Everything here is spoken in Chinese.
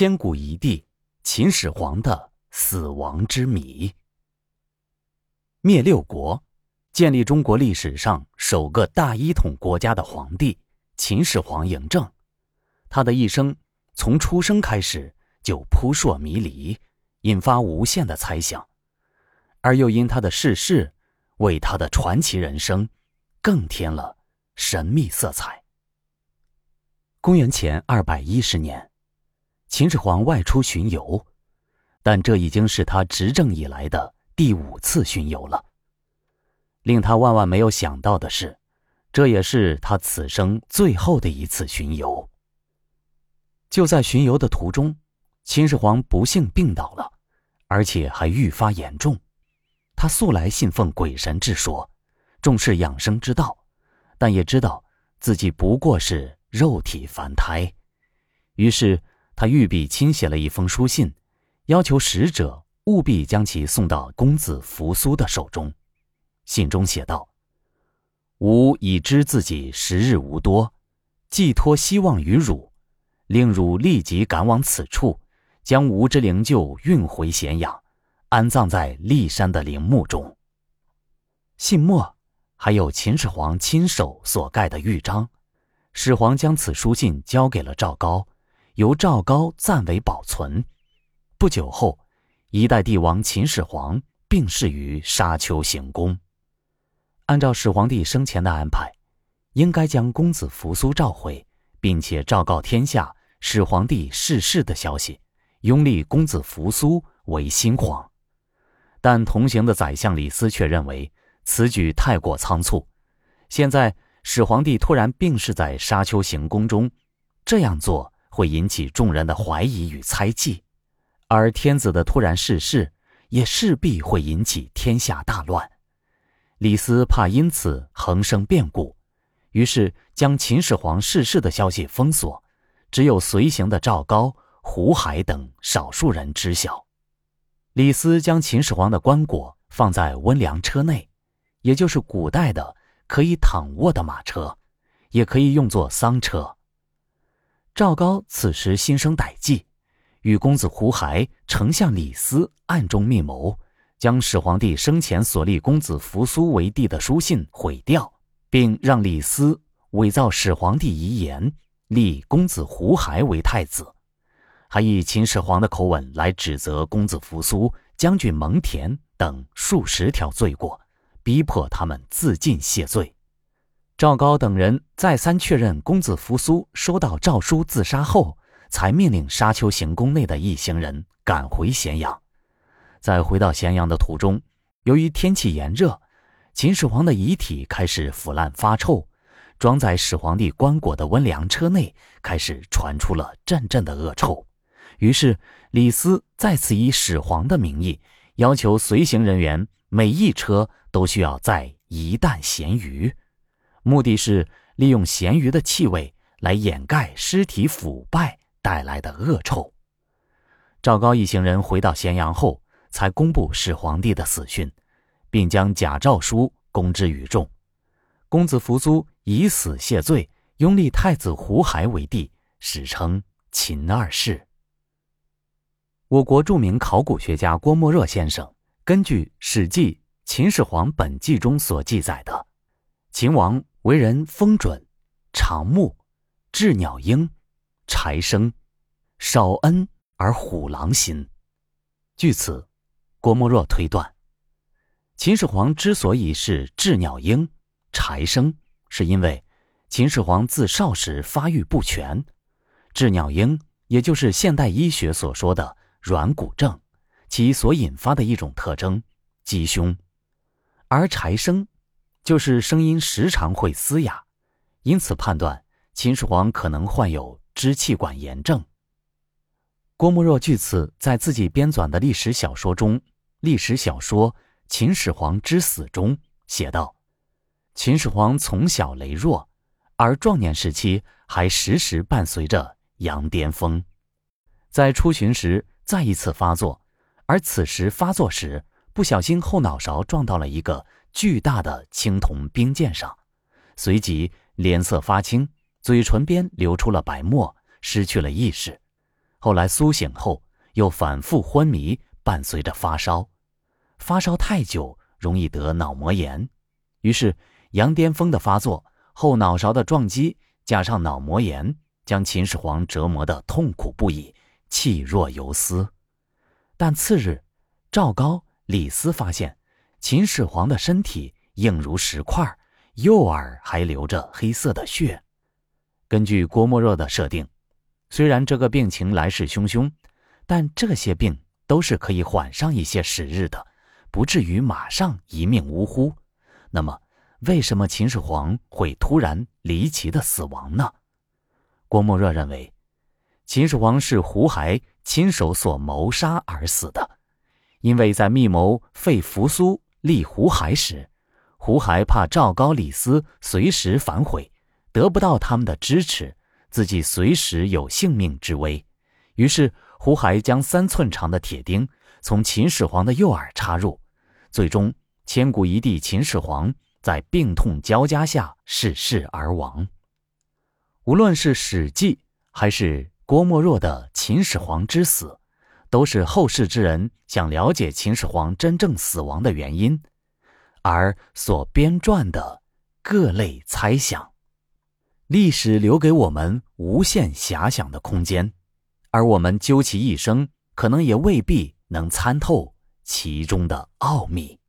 千古一帝秦始皇的死亡之谜。灭六国，建立中国历史上首个大一统国家的皇帝秦始皇嬴政，他的一生从出生开始就扑朔迷离，引发无限的猜想，而又因他的逝世，为他的传奇人生更添了神秘色彩。公元前二百一十年。秦始皇外出巡游，但这已经是他执政以来的第五次巡游了。令他万万没有想到的是，这也是他此生最后的一次巡游。就在巡游的途中，秦始皇不幸病倒了，而且还愈发严重。他素来信奉鬼神之说，重视养生之道，但也知道自己不过是肉体凡胎，于是。他御笔亲写了一封书信，要求使者务必将其送到公子扶苏的手中。信中写道：“吾已知自己时日无多，寄托希望于汝，令汝立即赶往此处，将吾之灵柩运回咸阳，安葬在骊山的陵墓中。”信末还有秦始皇亲手所盖的玉章。始皇将此书信交给了赵高。由赵高暂为保存。不久后，一代帝王秦始皇病逝于沙丘行宫。按照始皇帝生前的安排，应该将公子扶苏召回，并且昭告天下始皇帝逝世的消息，拥立公子扶苏为新皇。但同行的宰相李斯却认为此举太过仓促。现在始皇帝突然病逝在沙丘行宫中，这样做。会引起众人的怀疑与猜忌，而天子的突然逝世也势必会引起天下大乱。李斯怕因此横生变故，于是将秦始皇逝世的消息封锁，只有随行的赵高、胡海等少数人知晓。李斯将秦始皇的棺椁放在温凉车内，也就是古代的可以躺卧的马车，也可以用作丧车。赵高此时心生歹计，与公子胡亥、丞相李斯暗中密谋，将始皇帝生前所立公子扶苏为帝的书信毁掉，并让李斯伪造始皇帝遗言，立公子胡亥为太子，还以秦始皇的口吻来指责公子扶苏、将军蒙恬等数十条罪过，逼迫他们自尽谢罪。赵高等人再三确认公子扶苏收到诏书自杀后，才命令沙丘行宫内的一行人赶回咸阳。在回到咸阳的途中，由于天气炎热，秦始皇的遗体开始腐烂发臭，装在始皇帝棺椁的温凉车内开始传出了阵阵的恶臭。于是李斯再次以始皇的名义，要求随行人员每一车都需要载一担咸鱼。目的是利用咸鱼的气味来掩盖尸体腐败带来的恶臭。赵高一行人回到咸阳后，才公布始皇帝的死讯，并将假诏书公之于众。公子扶苏以死谢罪，拥立太子胡亥为帝，史称秦二世。我国著名考古学家郭沫若先生根据《史记·秦始皇本纪》中所记载的，秦王。为人风准，长目，鸷鸟鹰，柴生，少恩而虎狼心。据此，郭沫若推断，秦始皇之所以是鸷鸟鹰、柴生，是因为秦始皇自少时发育不全。鸷鸟鹰，也就是现代医学所说的软骨症，其所引发的一种特征，鸡胸；而柴生。就是声音时常会嘶哑，因此判断秦始皇可能患有支气管炎症。郭沫若据此在自己编纂的历史小说中，《历史小说秦始皇之死》中写道：“秦始皇从小羸弱，而壮年时期还时时伴随着羊癫疯，在出巡时再一次发作，而此时发作时不小心后脑勺撞到了一个。”巨大的青铜冰剑上，随即脸色发青，嘴唇边流出了白沫，失去了意识。后来苏醒后又反复昏迷，伴随着发烧，发烧太久容易得脑膜炎，于是羊癫疯的发作、后脑勺的撞击加上脑膜炎，将秦始皇折磨得痛苦不已，气若游丝。但次日，赵高、李斯发现秦始皇的身体硬如石块，右耳还流着黑色的血。根据郭沫若的设定，虽然这个病情来势汹汹，但这些病都是可以缓上一些时日的，不至于马上一命呜呼。那么，为什么秦始皇会突然离奇的死亡呢？郭沫若认为，秦始皇是胡亥。亲手所谋杀而死的，因为在密谋废扶苏、立胡亥时，胡亥怕赵高、李斯随时反悔，得不到他们的支持，自己随时有性命之危，于是胡亥将三寸长的铁钉从秦始皇的右耳插入，最终千古一帝秦始皇在病痛交加下逝世而亡。无论是《史记》还是。郭沫若的秦始皇之死，都是后世之人想了解秦始皇真正死亡的原因，而所编撰的各类猜想。历史留给我们无限遐想的空间，而我们究其一生，可能也未必能参透其中的奥秘。